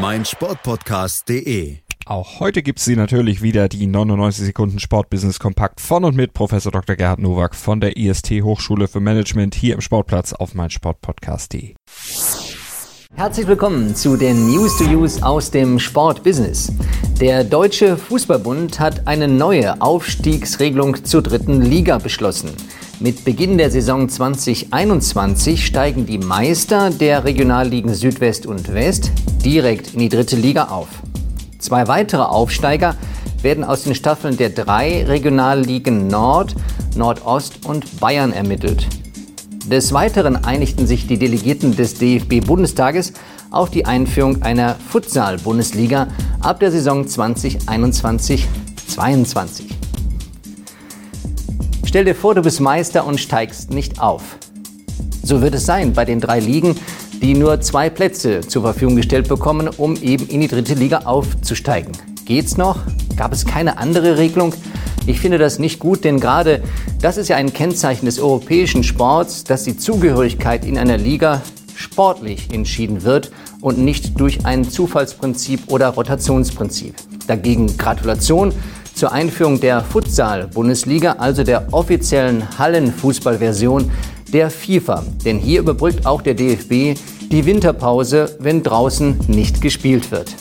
mein Sportpodcast.de. Auch heute gibt's sie natürlich wieder, die 99 Sekunden Sportbusiness Kompakt von und mit Professor Dr. Gerhard Nowak von der IST Hochschule für Management hier im Sportplatz auf mein Sportpodcast.de. Herzlich willkommen zu den News to Use aus dem Sportbusiness. Der Deutsche Fußballbund hat eine neue Aufstiegsregelung zur dritten Liga beschlossen. Mit Beginn der Saison 2021 steigen die Meister der Regionalligen Südwest und West direkt in die dritte Liga auf. Zwei weitere Aufsteiger werden aus den Staffeln der drei Regionalligen Nord, Nordost und Bayern ermittelt. Des Weiteren einigten sich die Delegierten des DFB-Bundestages auf die Einführung einer Futsal-Bundesliga ab der Saison 2021-22. Stell dir vor, du bist Meister und steigst nicht auf. So wird es sein bei den drei Ligen, die nur zwei Plätze zur Verfügung gestellt bekommen, um eben in die dritte Liga aufzusteigen. Geht's noch? Gab es keine andere Regelung? Ich finde das nicht gut, denn gerade das ist ja ein Kennzeichen des europäischen Sports, dass die Zugehörigkeit in einer Liga sportlich entschieden wird und nicht durch ein Zufallsprinzip oder Rotationsprinzip. Dagegen Gratulation zur Einführung der Futsal-Bundesliga, also der offiziellen Hallenfußballversion der FIFA. Denn hier überbrückt auch der DFB die Winterpause, wenn draußen nicht gespielt wird.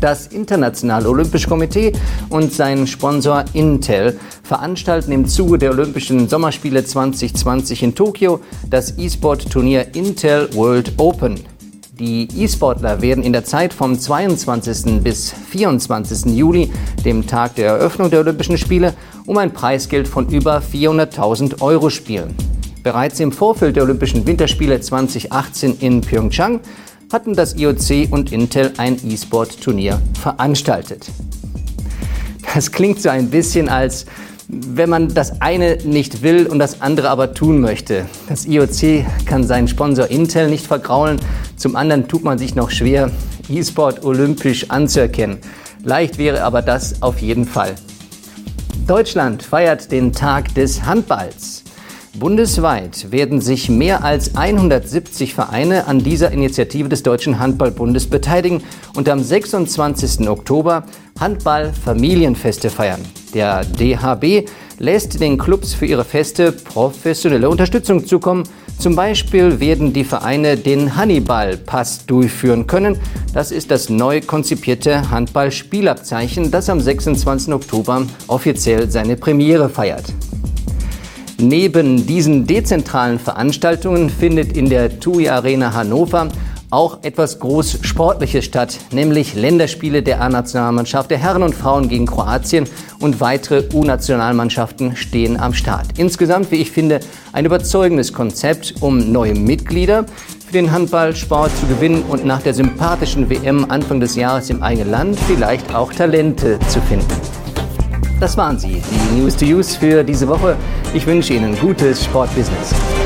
Das Internationale Olympische Komitee und sein Sponsor Intel veranstalten im Zuge der Olympischen Sommerspiele 2020 in Tokio das E-Sport-Turnier Intel World Open. Die E-Sportler werden in der Zeit vom 22. bis 24. Juli, dem Tag der Eröffnung der Olympischen Spiele, um ein Preisgeld von über 400.000 Euro spielen. Bereits im Vorfeld der Olympischen Winterspiele 2018 in Pyeongchang hatten das IOC und Intel ein E-Sport-Turnier veranstaltet. Das klingt so ein bisschen als wenn man das eine nicht will und das andere aber tun möchte. Das IOC kann seinen Sponsor Intel nicht vergraulen, zum anderen tut man sich noch schwer, E-Sport olympisch anzuerkennen. Leicht wäre aber das auf jeden Fall. Deutschland feiert den Tag des Handballs. Bundesweit werden sich mehr als 170 Vereine an dieser Initiative des Deutschen Handballbundes beteiligen und am 26. Oktober Handball-Familienfeste feiern. Der DHB lässt den Clubs für ihre Feste professionelle Unterstützung zukommen. Zum Beispiel werden die Vereine den Hannibal-Pass durchführen können. Das ist das neu konzipierte Handball-Spielabzeichen, das am 26. Oktober offiziell seine Premiere feiert. Neben diesen dezentralen Veranstaltungen findet in der TUI Arena Hannover auch etwas groß Sportliches statt, nämlich Länderspiele der A-Nationalmannschaft der Herren und Frauen gegen Kroatien und weitere U-Nationalmannschaften stehen am Start. Insgesamt, wie ich finde, ein überzeugendes Konzept, um neue Mitglieder für den Handballsport zu gewinnen und nach der sympathischen WM Anfang des Jahres im eigenen Land vielleicht auch Talente zu finden. Das waren sie, die News to Use für diese Woche. Ich wünsche Ihnen gutes Sportbusiness.